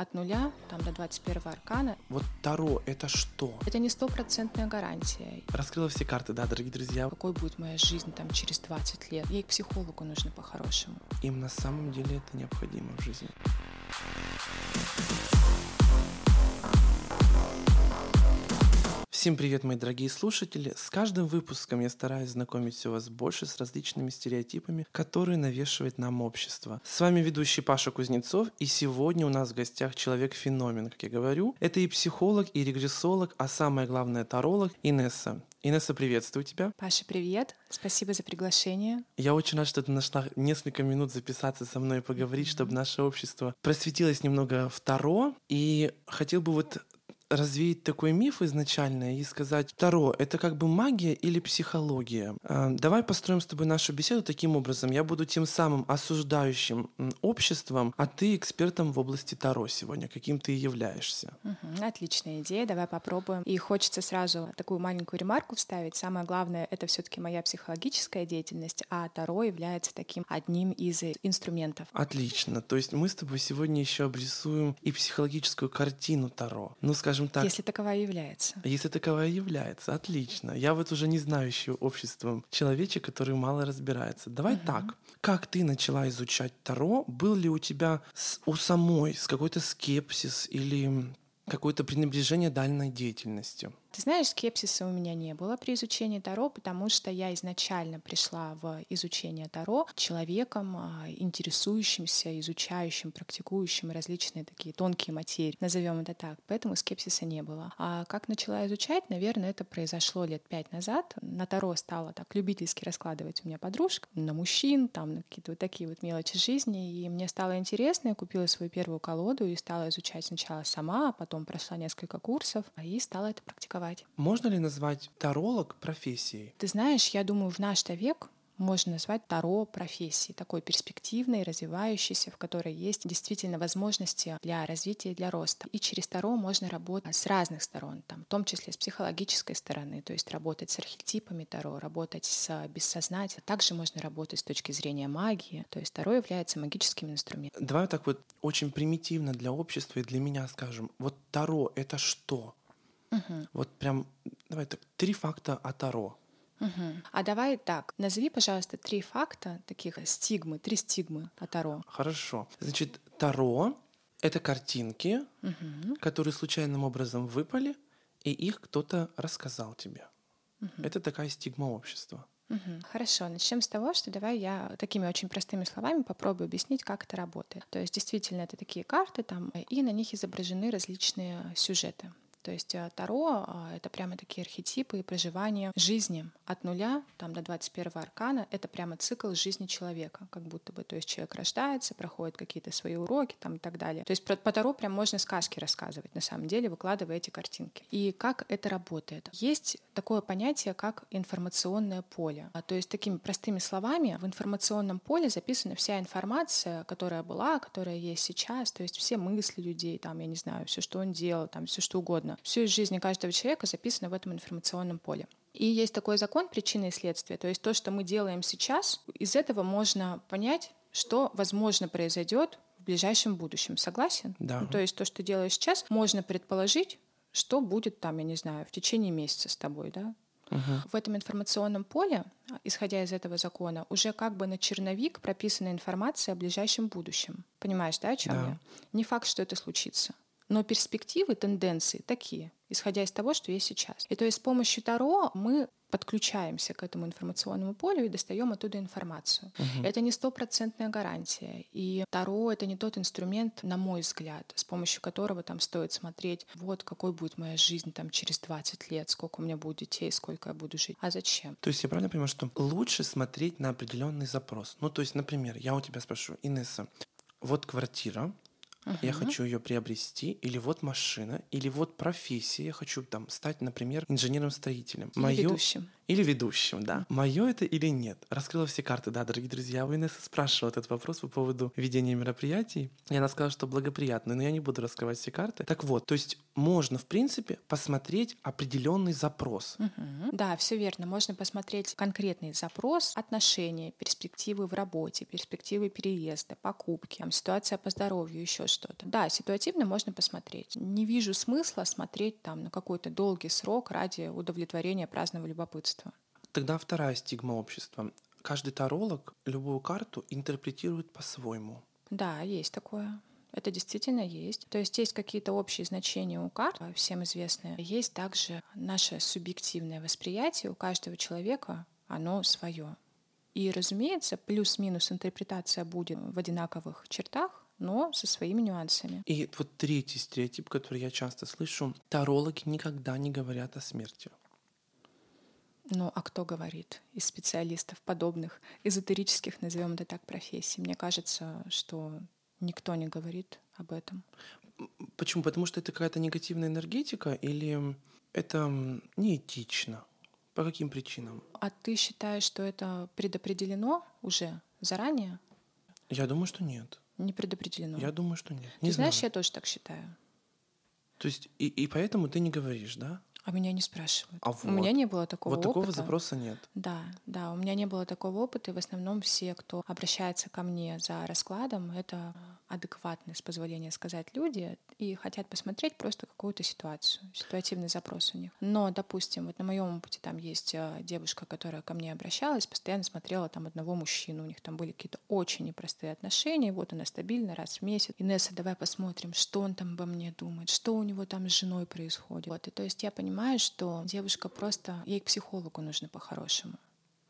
от нуля там, до 21 аркана. Вот Таро — это что? Это не стопроцентная гарантия. Раскрыла все карты, да, дорогие друзья. Какой будет моя жизнь там через 20 лет? Ей к психологу нужно по-хорошему. Им на самом деле это необходимо в жизни. Всем привет, мои дорогие слушатели! С каждым выпуском я стараюсь знакомить все вас больше с различными стереотипами, которые навешивает нам общество. С вами ведущий Паша Кузнецов, и сегодня у нас в гостях человек-феномен, как я говорю. Это и психолог, и регрессолог, а самое главное, таролог Инесса. Инесса, приветствую тебя. Паша, привет. Спасибо за приглашение. Я очень рад, что ты нашла несколько минут записаться со мной и поговорить, чтобы наше общество просветилось немного Таро. И хотел бы вот развеять такой миф изначально и сказать, Таро — это как бы магия или психология? А, давай построим с тобой нашу беседу таким образом. Я буду тем самым осуждающим обществом, а ты экспертом в области Таро сегодня, каким ты и являешься. Угу, отличная идея, давай попробуем. И хочется сразу такую маленькую ремарку вставить. Самое главное — это все таки моя психологическая деятельность, а Таро является таким одним из инструментов. Отлично. То есть мы с тобой сегодня еще обрисуем и психологическую картину Таро. Ну, скажем, скажем так... Если таковая является. Если таковая является, отлично. Я вот уже не знающий обществом человечек, который мало разбирается. Давай угу. так. Как ты начала изучать Таро? Был ли у тебя с, у самой с какой-то скепсис или какое-то пренебрежение дальней деятельностью? Ты знаешь, скепсиса у меня не было при изучении Таро, потому что я изначально пришла в изучение Таро человеком, а, интересующимся, изучающим, практикующим различные такие тонкие материи, назовем это так. Поэтому скепсиса не было. А как начала изучать, наверное, это произошло лет пять назад. На Таро стала так любительски раскладывать у меня подружка на мужчин, там на какие-то вот такие вот мелочи жизни. И мне стало интересно, я купила свою первую колоду и стала изучать сначала сама, а потом прошла несколько курсов и стала это практиковать практиковать. Можно ли назвать таролог профессией? Ты знаешь, я думаю, в наш век можно назвать Таро профессией, такой перспективной, развивающейся, в которой есть действительно возможности для развития и для роста. И через Таро можно работать с разных сторон, там, в том числе с психологической стороны, то есть работать с архетипами Таро, работать с бессознательным. Также можно работать с точки зрения магии, то есть Таро является магическим инструментом. Давай так вот очень примитивно для общества и для меня скажем. Вот Таро — это что? Угу. Вот прям, давай так, три факта о Таро. Угу. А давай так, назови, пожалуйста, три факта, таких стигмы, три стигмы о Таро. Хорошо. Значит, Таро — это картинки, угу. которые случайным образом выпали, и их кто-то рассказал тебе. Угу. Это такая стигма общества. Угу. Хорошо, начнем с того, что давай я такими очень простыми словами попробую объяснить, как это работает. То есть действительно это такие карты там, и на них изображены различные сюжеты. То есть э, Таро — это прямо такие архетипы и проживания жизни от нуля там, до 21 аркана. Это прямо цикл жизни человека, как будто бы. То есть человек рождается, проходит какие-то свои уроки там, и так далее. То есть про, по Таро прям можно сказки рассказывать, на самом деле, выкладывая эти картинки. И как это работает? Есть такое понятие, как информационное поле. А, то есть такими простыми словами в информационном поле записана вся информация, которая была, которая есть сейчас, то есть все мысли людей, там, я не знаю, все, что он делал, там, все, что угодно угодно. Все из жизни каждого человека записано в этом информационном поле. И есть такой закон причины и следствия. То есть то, что мы делаем сейчас, из этого можно понять, что, возможно, произойдет в ближайшем будущем. Согласен? Да. Ну, то есть то, что делаешь сейчас, можно предположить, что будет там, я не знаю, в течение месяца с тобой, да? Угу. В этом информационном поле, исходя из этого закона, уже как бы на черновик прописана информация о ближайшем будущем. Понимаешь, да, о чем да. я? Не факт, что это случится. Но перспективы, тенденции такие, исходя из того, что есть сейчас. И то есть с помощью Таро мы подключаемся к этому информационному полю и достаем оттуда информацию. Угу. Это не стопроцентная гарантия. И Таро — это не тот инструмент, на мой взгляд, с помощью которого там стоит смотреть, вот какой будет моя жизнь там через 20 лет, сколько у меня будет детей, сколько я буду жить. А зачем? То есть я правильно понимаю, что лучше смотреть на определенный запрос? Ну, то есть, например, я у тебя спрошу, Инесса, вот квартира, Uh-huh. Я хочу ее приобрести, или вот машина, или вот профессия. Я хочу там стать, например, инженером-строителем. Или Моё... ведущим. Или ведущим, да. Мое это или нет? Раскрыла все карты, да, дорогие друзья. У Инессы спрашивала этот вопрос по поводу ведения мероприятий. И она сказала, что благоприятно, но я не буду раскрывать все карты. Так вот, то есть можно, в принципе, посмотреть определенный запрос. Угу. Да, все верно. Можно посмотреть конкретный запрос, отношения, перспективы в работе, перспективы переезда, покупки, там, ситуация по здоровью, еще что-то. Да, ситуативно можно посмотреть. Не вижу смысла смотреть там на какой-то долгий срок ради удовлетворения праздного любопытства. Тогда вторая стигма общества. Каждый таролог любую карту интерпретирует по-своему. Да, есть такое. Это действительно есть. То есть есть какие-то общие значения у карт, всем известные. Есть также наше субъективное восприятие у каждого человека, оно свое. И, разумеется, плюс-минус интерпретация будет в одинаковых чертах, но со своими нюансами. И вот третий стереотип, который я часто слышу, тарологи никогда не говорят о смерти. Ну, а кто говорит из специалистов подобных, эзотерических, назовем это так, профессий? Мне кажется, что никто не говорит об этом. Почему? Потому что это какая-то негативная энергетика или это неэтично? По каким причинам? А ты считаешь, что это предопределено уже заранее? Я думаю, что нет. Не предопределено. Я думаю, что нет. Не ты знаю. знаешь, я тоже так считаю. То есть и, и поэтому ты не говоришь, да? А меня не спрашивают. А вот. У меня не было такого опыта. Вот такого запроса нет. Да, да, у меня не было такого опыта, и в основном все, кто обращается ко мне за раскладом, это адекватные, с позволения сказать, люди и хотят посмотреть просто какую-то ситуацию, ситуативный запрос у них. Но, допустим, вот на моем опыте там есть э, девушка, которая ко мне обращалась, постоянно смотрела там одного мужчину, у них там были какие-то очень непростые отношения, вот она стабильно раз в месяц. Инесса, давай посмотрим, что он там обо мне думает, что у него там с женой происходит. Вот, и то есть я понимаю, что девушка просто, ей к психологу нужно по-хорошему.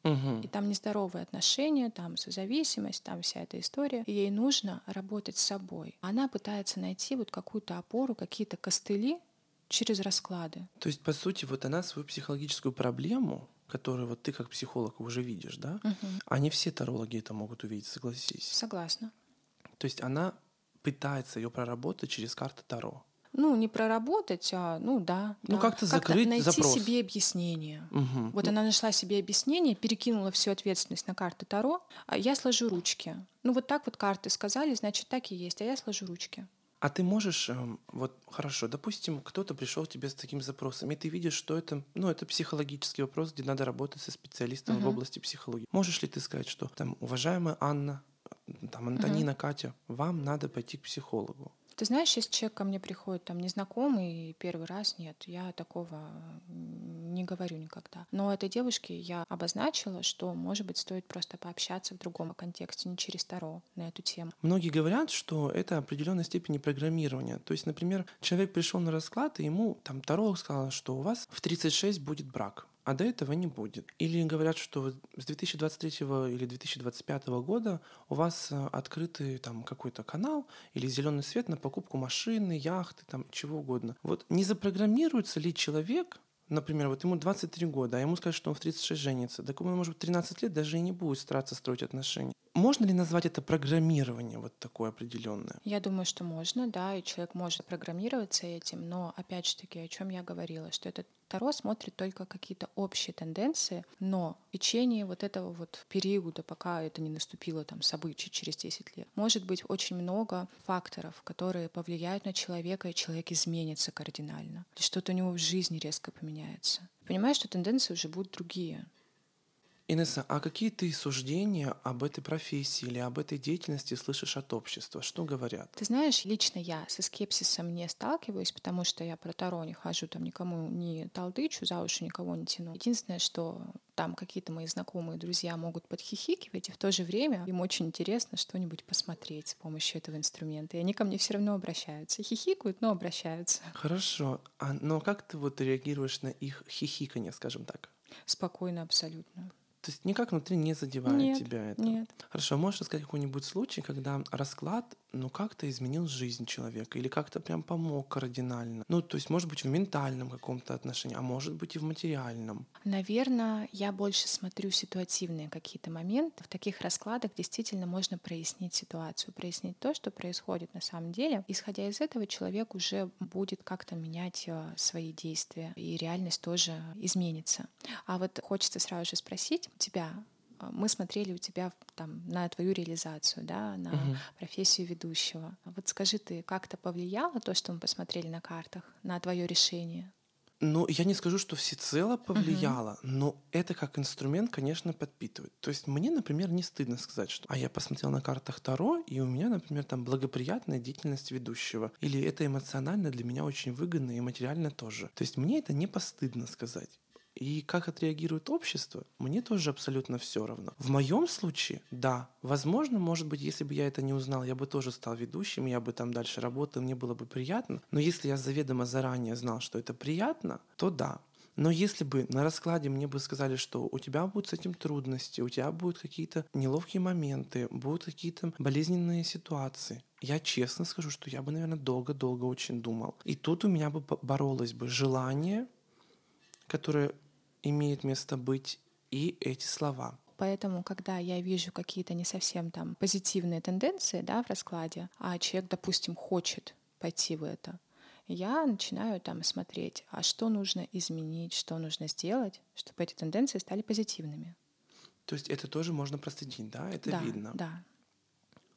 Угу. И там нездоровые отношения, там созависимость, там вся эта история. И ей нужно работать с собой. Она пытается найти вот какую-то опору, какие-то костыли через расклады. То есть, по сути, вот она свою психологическую проблему, которую вот ты как психолог уже видишь, да? Угу. Не все тарологи это могут увидеть, согласись. Согласна. То есть она пытается ее проработать через карты Таро ну, не проработать, а, ну да. Ну, да. как-то закрыть найти запрос. себе объяснение. Угу. Вот она нашла себе объяснение, перекинула всю ответственность на карты Таро, а я сложу ручки. Ну, вот так вот карты сказали, значит, так и есть, а я сложу ручки. А ты можешь, эм, вот хорошо, допустим, кто-то пришел к тебе с таким запросом, и ты видишь, что это, ну, это психологический вопрос, где надо работать со специалистом угу. в области психологии. Можешь ли ты сказать, что там, уважаемая Анна, там, Антонина, угу. Катя, вам надо пойти к психологу? Ты знаешь, если человек ко мне приходит там незнакомый первый раз, нет, я такого не говорю никогда. Но этой девушке я обозначила, что, может быть, стоит просто пообщаться в другом контексте, не через Таро на эту тему. Многие говорят, что это определенной степени программирования. То есть, например, человек пришел на расклад, и ему там Таро сказал, что у вас в 36 будет брак а до этого не будет. Или говорят, что с 2023 или 2025 года у вас э, открытый там какой-то канал или зеленый свет на покупку машины, яхты, там чего угодно. Вот не запрограммируется ли человек например, вот ему 23 года, а ему скажут, что он в 36 женится, так он, может, 13 лет даже и не будет стараться строить отношения. Можно ли назвать это программирование вот такое определенное? Я думаю, что можно, да, и человек может программироваться этим, но опять же таки, о чем я говорила, что этот Таро смотрит только какие-то общие тенденции, но в течение вот этого вот периода, пока это не наступило там событие через 10 лет, может быть очень много факторов, которые повлияют на человека, и человек изменится кардинально. Что-то у него в жизни резко поменяется. Понимаешь, что тенденции уже будут другие. Инесса, а какие ты суждения об этой профессии или об этой деятельности слышишь от общества? Что говорят? Ты знаешь, лично я со скепсисом не сталкиваюсь, потому что я про Таро не хожу, там никому не толдычу, за уши никого не тяну. Единственное, что там какие-то мои знакомые друзья могут подхихикивать, и в то же время им очень интересно что-нибудь посмотреть с помощью этого инструмента. И они ко мне все равно обращаются. Хихикают, но обращаются. Хорошо. А, но как ты вот реагируешь на их хихиканье, скажем так? Спокойно абсолютно. То есть никак внутри не задевает нет, тебя это? Нет. Хорошо, можешь рассказать какой-нибудь случай, когда расклад ну, как-то изменил жизнь человека или как-то прям помог кардинально. Ну, то есть, может быть, в ментальном каком-то отношении, а может быть и в материальном. Наверное, я больше смотрю ситуативные какие-то моменты. В таких раскладах действительно можно прояснить ситуацию, прояснить то, что происходит на самом деле. Исходя из этого, человек уже будет как-то менять э, свои действия, и реальность тоже изменится. А вот хочется сразу же спросить тебя, а, мы смотрели у тебя там, на твою реализацию, да, на угу. профессию ведущего. Вот скажи ты, как это повлияло то, что мы посмотрели на картах, на твое решение? Ну, я не скажу, что всецело повлияло, угу. но это как инструмент, конечно, подпитывает. То есть мне, например, не стыдно сказать, что а я посмотрел на картах Таро, и у меня, например, там благоприятная деятельность ведущего. Или это эмоционально для меня очень выгодно и материально тоже. То есть мне это не постыдно сказать. И как отреагирует общество, мне тоже абсолютно все равно. В моем случае, да, возможно, может быть, если бы я это не узнал, я бы тоже стал ведущим, я бы там дальше работал, мне было бы приятно. Но если я заведомо заранее знал, что это приятно, то да, но если бы на раскладе мне бы сказали, что у тебя будут с этим трудности, у тебя будут какие-то неловкие моменты, будут какие-то болезненные ситуации, я честно скажу, что я бы, наверное, долго-долго очень думал. И тут у меня бы боролось бы желание которое имеет место быть, и эти слова. Поэтому, когда я вижу какие-то не совсем там позитивные тенденции да, в раскладе, а человек, допустим, хочет пойти в это, я начинаю там смотреть, а что нужно изменить, что нужно сделать, чтобы эти тенденции стали позитивными. То есть это тоже можно проследить, да? Это да, видно. Да.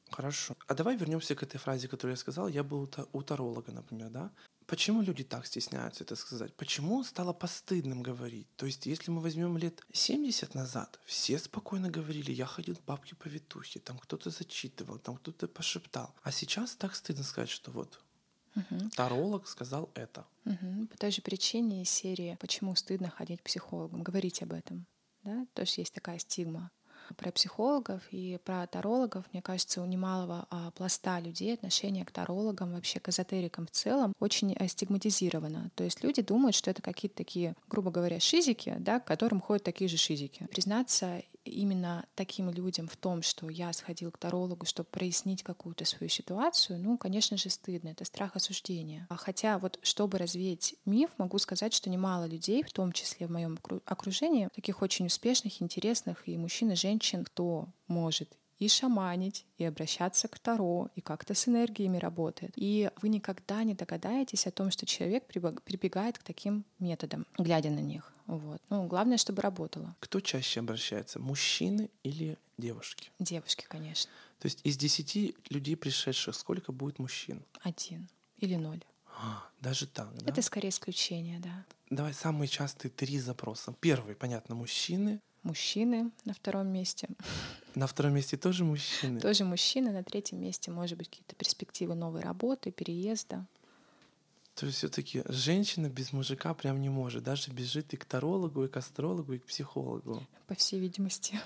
Хорошо. А давай вернемся к этой фразе, которую я сказал. Я был у таролога, например, да? Почему люди так стесняются это сказать? Почему стало постыдным говорить? То есть, если мы возьмем лет 70 назад, все спокойно говорили, я ходил к бабке по витухе, там кто-то зачитывал, там кто-то пошептал. А сейчас так стыдно сказать, что вот Угу. Таролог сказал это. Угу. По той же причине из серии «Почему стыдно ходить к психологам?» Говорить об этом. Да? То есть есть такая стигма про психологов и про тарологов, мне кажется, у немалого а, пласта людей отношение к тарологам, вообще к эзотерикам в целом очень а, стигматизировано. То есть люди думают, что это какие-то такие, грубо говоря, шизики, да, к которым ходят такие же шизики. Признаться именно таким людям в том, что я сходил к тарологу, чтобы прояснить какую-то свою ситуацию, ну, конечно же, стыдно. Это страх осуждения. А хотя вот, чтобы развеять миф, могу сказать, что немало людей, в том числе в моем окружении, таких очень успешных, интересных и мужчин, и женщин, кто может и шаманить, и обращаться к Таро, и как-то с энергиями работает. И вы никогда не догадаетесь о том, что человек прибегает к таким методам, глядя на них. Вот. Ну, главное, чтобы работало. Кто чаще обращается, мужчины или девушки? Девушки, конечно. То есть из десяти людей, пришедших, сколько будет мужчин? Один или ноль. А, даже так, да? Это скорее исключение, да. Давай самые частые три запроса. Первый, понятно, мужчины. Мужчины на втором месте. На втором месте тоже мужчины? Тоже мужчины. На третьем месте, может быть, какие-то перспективы новой работы, переезда. То есть все-таки женщина без мужика прям не может, даже бежит и к тарологу, и к астрологу, и к психологу. По всей видимости.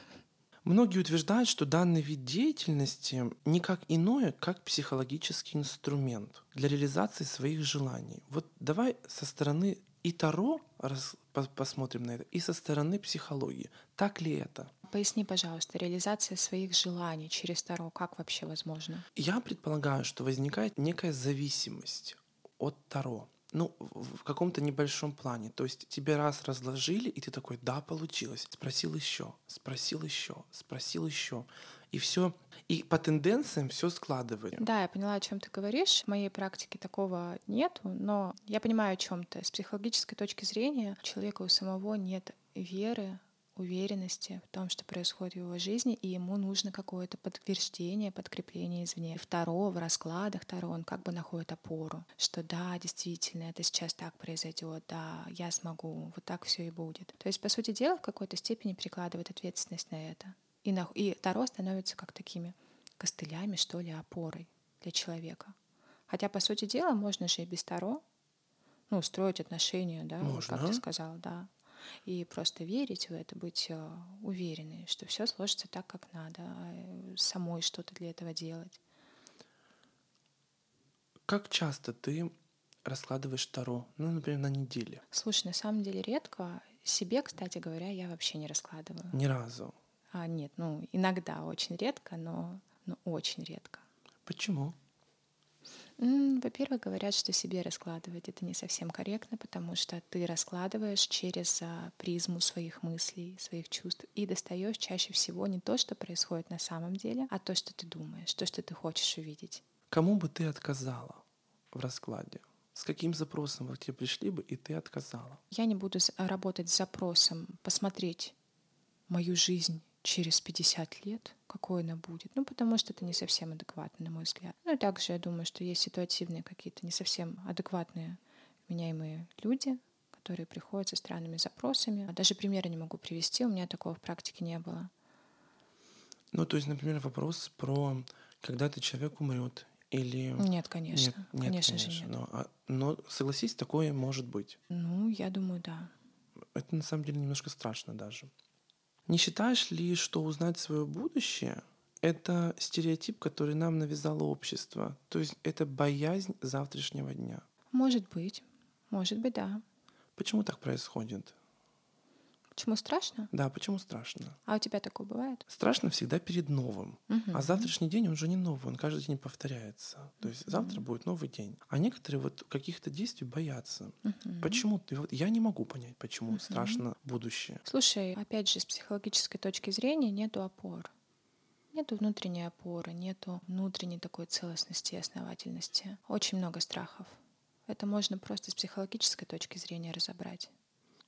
Многие утверждают, что данный вид деятельности никак иное, как психологический инструмент для реализации своих желаний. Вот давай со стороны и Таро раз, по, посмотрим на это, и со стороны психологии. Так ли это? Поясни, пожалуйста, реализация своих желаний через Таро, как вообще возможно? Я предполагаю, что возникает некая зависимость от Таро. Ну, в каком-то небольшом плане. То есть тебе раз разложили, и ты такой, да, получилось. Спросил еще, спросил еще, спросил еще. И все. И по тенденциям все складывает. Да, я поняла, о чем ты говоришь. В моей практике такого нету, но я понимаю, о чем ты. С психологической точки зрения у человека у самого нет веры уверенности в том, что происходит в его жизни, и ему нужно какое-то подтверждение, подкрепление извне. Второго в раскладах Таро он как бы находит опору, что да, действительно, это сейчас так произойдет, да, я смогу, вот так все и будет. То есть, по сути дела, в какой-то степени перекладывает ответственность на это. И, на, и Таро становится как такими костылями, что ли, опорой для человека. Хотя, по сути дела, можно же и без Таро ну, строить отношения, да, можно. как ты сказал, да и просто верить в это, быть э, уверенной, что все сложится так, как надо, а, самой что-то для этого делать. Как часто ты раскладываешь Таро? Ну, например, на неделе. Слушай, на самом деле редко. Себе, кстати говоря, я вообще не раскладываю. Ни разу? А, нет, ну, иногда очень редко, но, но очень редко. Почему? Во-первых, говорят, что себе раскладывать это не совсем корректно, потому что ты раскладываешь через а, призму своих мыслей, своих чувств и достаешь чаще всего не то, что происходит на самом деле, а то, что ты думаешь, то, что ты хочешь увидеть. Кому бы ты отказала в раскладе? С каким запросом вот к тебе пришли бы, и ты отказала? Я не буду работать с запросом посмотреть мою жизнь через 50 лет, какой она будет. Ну, потому что это не совсем адекватно, на мой взгляд. Ну, и также я думаю, что есть ситуативные какие-то не совсем адекватные меняемые люди, которые приходят со странными запросами. Даже примера не могу привести, у меня такого в практике не было. Ну, то есть, например, вопрос про когда-то человек умрет или... Нет, конечно. Нет, нет, конечно, же нет. Но, а- но согласись, такое может быть. Ну, я думаю, да. Это на самом деле немножко страшно даже. Не считаешь ли, что узнать свое будущее — это стереотип, который нам навязало общество? То есть это боязнь завтрашнего дня. Может быть. Может быть, да. Почему так происходит? Почему страшно? Да, почему страшно? А у тебя такое бывает? Страшно всегда перед новым. Мгм. А завтрашний день, он же не новый, он каждый день повторяется. То есть завтра будет новый день. А некоторые вот каких-то действий боятся. Мгм. Почему? ты вот Я не могу понять, почему страшно будущее. Слушай, опять же, с психологической точки зрения нету опор. Нету внутренней опоры, нету внутренней такой целостности и основательности. Очень много страхов. Это можно просто с психологической точки зрения разобрать.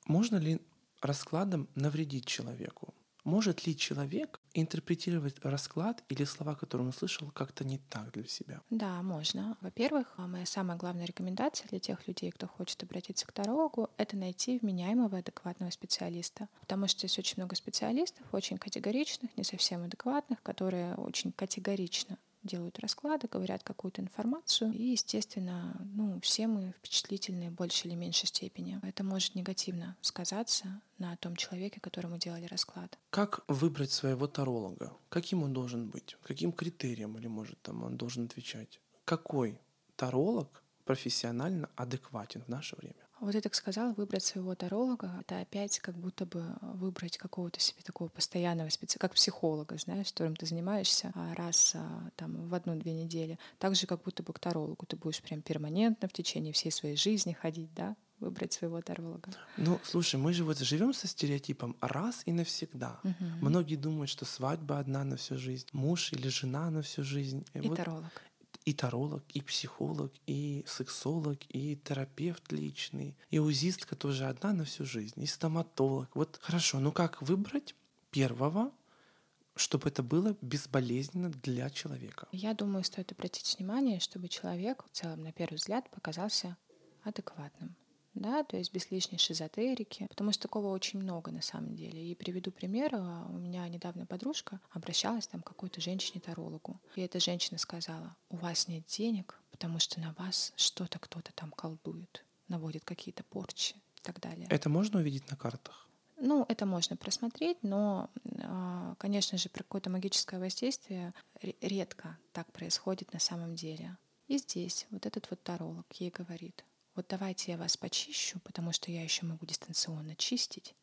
Можно ли раскладом навредить человеку? Может ли человек интерпретировать расклад или слова, которые он услышал, как-то не так для себя? Да, можно. Во-первых, а, моя самая главная рекомендация для тех людей, кто хочет обратиться к тарологу, это найти вменяемого, адекватного специалиста. Потому что есть очень много специалистов, очень категоричных, не совсем адекватных, которые очень категорично делают расклады, говорят какую-то информацию. И, естественно, ну, все мы впечатлительны в большей или меньшей степени. Это может негативно сказаться на том человеке, которому делали расклад. Как выбрать своего таролога? Каким он должен быть? Каким критериям или, может, там он должен отвечать? Какой таролог профессионально адекватен в наше время? Вот ты так сказал, выбрать своего таролога, это опять как будто бы выбрать какого-то себе такого постоянного специалиста, как психолога, знаешь, которым ты занимаешься а, раз а, там в одну-две недели. Так же, как будто бы к тарологу ты будешь прям перманентно в течение всей своей жизни ходить, да, выбрать своего таролога. Ну, слушай, мы же вот живем со стереотипом раз и навсегда. Мгм. Многие думают, что свадьба одна на всю жизнь, муж или жена на всю жизнь. И вот таролог. И таролог, и психолог, и сексолог, и терапевт личный, и узистка тоже одна на всю жизнь, и стоматолог. Вот хорошо, ну как выбрать первого, чтобы это было безболезненно для человека? Я думаю, стоит обратить внимание, чтобы человек в целом, на первый взгляд, показался адекватным. Да, то есть без лишней шизотерики, потому что такого очень много на самом деле. И приведу пример. а, У меня недавно подружка обращалась там к какой-то женщине-тарологу. И эта женщина сказала, у вас нет денег, потому что на вас что-то кто-то там колдует, наводит какие-то порчи и так далее. Это можно увидеть на картах? Ну, это можно просмотреть, но, а, конечно же, про какое-то магическое воздействие ре- редко так происходит на самом деле. И здесь вот этот вот таролог ей говорит, вот давайте я вас почищу, потому что я еще могу дистанционно чистить,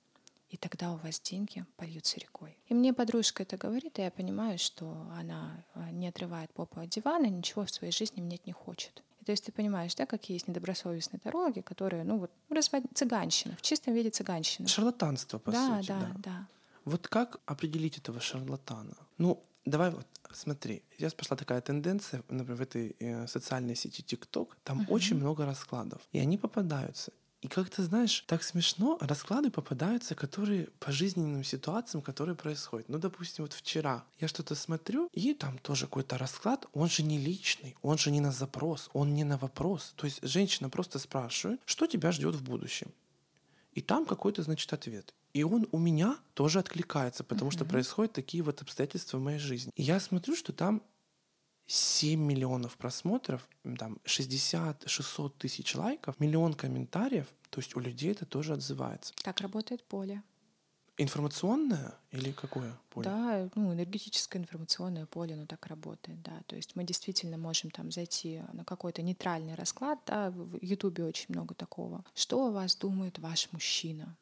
и тогда у вас деньги польются рекой. И мне подружка это говорит, и я понимаю, что она а, не отрывает попу от дивана, ничего в своей жизни менять не хочет. И то есть ты понимаешь, да, какие есть недобросовестные тарологи, которые, ну вот, развод... цыганщина, в чистом виде цыганщина. Шарлатанство, по да, сути. да, да. Вот как определить этого шарлатана? Ну, давай вот смотри. Сейчас пошла такая тенденция, например, в этой э, социальной сети TikTok, там Мгм. очень много раскладов, и они попадаются. И как ты знаешь, так смешно, расклады попадаются, которые по жизненным ситуациям, которые происходят. Ну, допустим, вот вчера я что-то смотрю, и там тоже какой-то расклад, он же не личный, он же не на запрос, он не на вопрос. То есть женщина просто спрашивает, что тебя ждет в будущем. И там какой-то, значит, ответ. И он у меня тоже откликается, потому что Мгм. происходят такие вот обстоятельства в моей жизни. И я смотрю, что там 7 миллионов просмотров, там 60-600 тысяч лайков, миллион комментариев. То есть у людей это тоже отзывается. Так работает поле. Информационное или какое поле? Да, ну, энергетическое информационное поле, оно так работает, да. То есть мы действительно можем там зайти на какой-то нейтральный расклад, да, в Ютубе очень много такого. Что о вас думает ваш мужчина?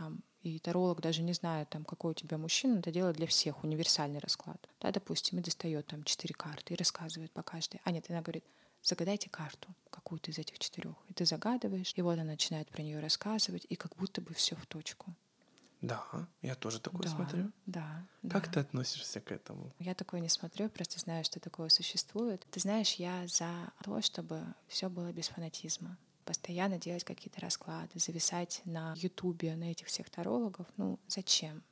там и таролог даже не знает, там, какой у тебя мужчина, это делает для всех универсальный расклад. Да, допустим, и достает там четыре карты и рассказывает по каждой. А нет, она говорит, загадайте карту какую-то из этих четырех. И ты загадываешь, и вот она начинает про нее рассказывать, и как будто бы все в точку. Да, я тоже такое да, смотрю. Да. Как да. ты относишься к этому? Я такое не смотрю, просто знаю, что такое существует. Ты знаешь, я за то, чтобы все было без фанатизма. Постоянно делать какие-то расклады, зависать на Ютубе, на этих всех тарологов. Ну, зачем?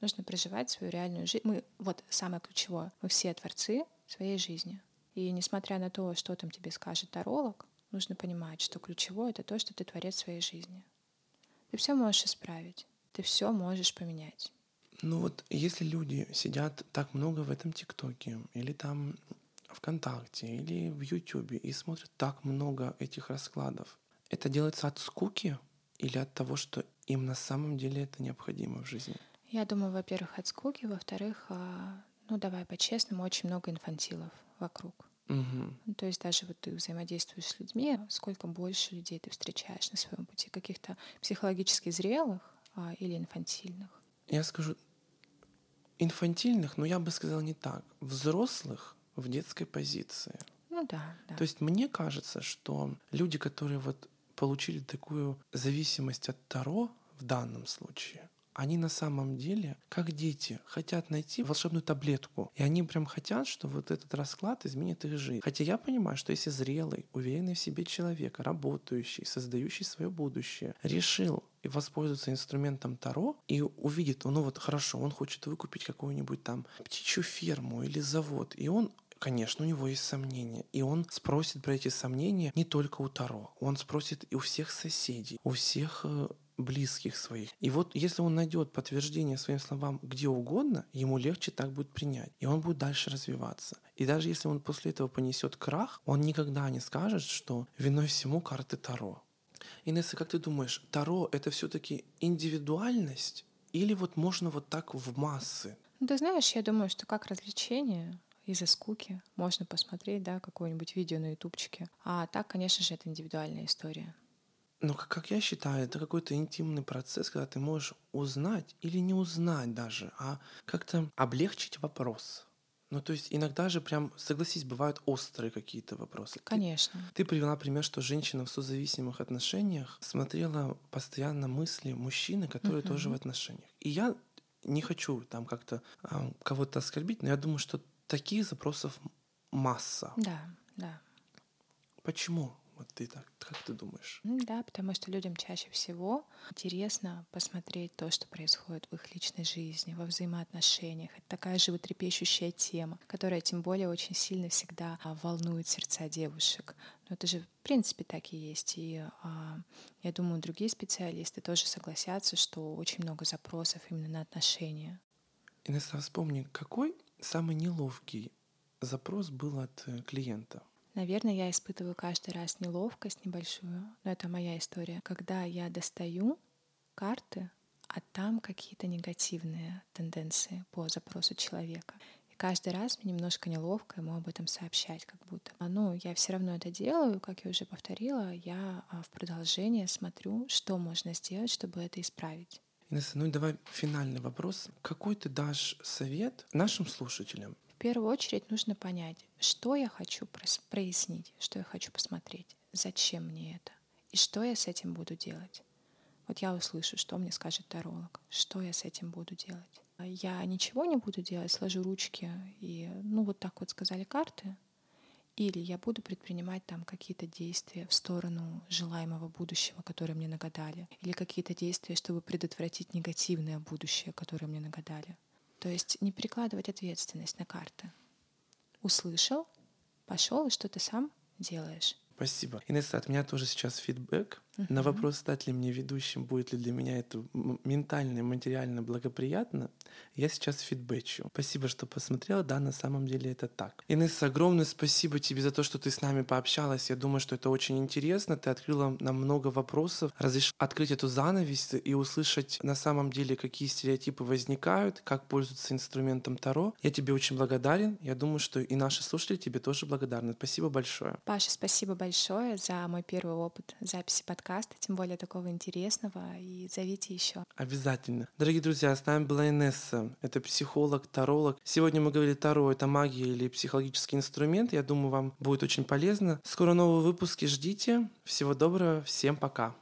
Нужно проживать свою реальную жизнь. Мы, вот самое ключевое, мы все творцы своей жизни. И несмотря на то, что там тебе скажет таролог, нужно понимать, что ключевое — это то, что ты творец своей жизни. Ты все можешь исправить, ты все можешь поменять. Ну вот если люди сидят так много в этом ТикТоке или там ВКонтакте или в Ютубе и смотрят так много этих раскладов, это делается от скуки или от того, что им на самом деле это необходимо в жизни? Я думаю, во-первых, от скуки, во-вторых, а, ну давай по-честному, очень много инфантилов вокруг. Угу. то есть даже вот ты взаимодействуешь с людьми, сколько больше людей ты встречаешь на своем пути, каких-то психологически зрелых а, или инфантильных? Я скажу инфантильных, но я бы сказал не так. Взрослых в детской позиции. Ну да, да. То есть мне кажется, что люди, которые вот получили такую зависимость от Таро в данном случае, они на самом деле, как дети, хотят найти волшебную таблетку. И они прям хотят, что вот этот расклад изменит их жизнь. Хотя я понимаю, что если зрелый, уверенный в себе человек, работающий, создающий свое будущее, решил воспользоваться инструментом Таро и увидит, ну вот хорошо, он хочет выкупить какую-нибудь там птичью ферму или завод, и он Конечно, у него есть сомнения. И он спросит про эти сомнения не только у Таро. Он спросит и у всех соседей, у всех э, близких своих. И вот если он найдет подтверждение своим словам где угодно, ему легче так будет принять. И он будет дальше развиваться. И даже если он после этого понесет крах, он никогда не скажет, что виной всему карты Таро. Инесса, как ты думаешь, Таро — это все таки индивидуальность? Или вот можно вот так в массы? Ну, ты знаешь, я думаю, что как развлечение из-за скуки можно посмотреть, да, какое-нибудь видео на ютубчике. А так, конечно же, это индивидуальная история. Но, как, я считаю, это какой-то интимный процесс, когда ты можешь узнать или не узнать даже, а как-то облегчить вопрос. Ну, то есть иногда же прям, согласись, бывают острые какие-то вопросы. Конечно. Ты, ты привела пример, что женщина в созависимых отношениях смотрела постоянно мысли мужчины, которые uh-huh. тоже в отношениях. И я не хочу там как-то э, кого-то оскорбить, но я думаю, что таких запросов масса. Да, да. Почему? Вот ты так, как ты думаешь? Да, потому что людям чаще всего интересно посмотреть то, что происходит в их личной жизни, во взаимоотношениях. Это такая животрепещущая тема, которая тем более очень сильно всегда а, волнует сердца девушек. Но это же в принципе так и есть. И а, я думаю, другие специалисты тоже согласятся, что очень много запросов именно на отношения. Инесса, вспомни, какой самый неловкий запрос был от э, клиента? Наверное, я испытываю каждый раз неловкость небольшую, но это моя история. Когда я достаю карты, а там какие-то негативные тенденции по запросу человека. И каждый раз мне немножко неловко ему об этом сообщать, как будто. Но я все равно это делаю, как я уже повторила, я а, в продолжение смотрю, что можно сделать, чтобы это исправить. Инесса, ну давай финальный вопрос. Какой ты дашь совет нашим слушателям, в первую очередь нужно понять, что я хочу прояснить, что я хочу посмотреть, зачем мне это, и что я с этим буду делать. Вот я услышу, что мне скажет таролог, что я с этим буду делать. Я ничего не буду делать, сложу ручки и, ну, вот так вот сказали карты, или я буду предпринимать там какие-то действия в сторону желаемого будущего, которое мне нагадали, или какие-то действия, чтобы предотвратить негативное будущее, которое мне нагадали. То есть не перекладывать ответственность на карты. Услышал, пошел и что ты сам делаешь. Спасибо. Инесса, от меня тоже сейчас фидбэк. Uh-huh. На вопрос, стать ли мне ведущим, будет ли для меня это ментально и материально благоприятно, я сейчас фидбэчу. Спасибо, что посмотрела. Да, на самом деле это так. Инесса, огромное спасибо тебе за то, что ты с нами пообщалась. Я думаю, что это очень интересно. Ты открыла нам много вопросов, разрешила открыть эту занавес и услышать на самом деле, какие стереотипы возникают, как пользоваться инструментом Таро. Я тебе очень благодарен. Я думаю, что и наши слушатели тебе тоже благодарны. Спасибо большое. Паша, спасибо большое за мой первый опыт записи подкаста подкаста, тем более такого интересного, и зовите еще. Обязательно. Дорогие друзья, с нами была Инесса. Это психолог, таролог. Сегодня мы говорили Таро — это магия или психологический инструмент. Я думаю, вам будет очень полезно. Скоро новые выпуски ждите. Всего доброго. Всем пока.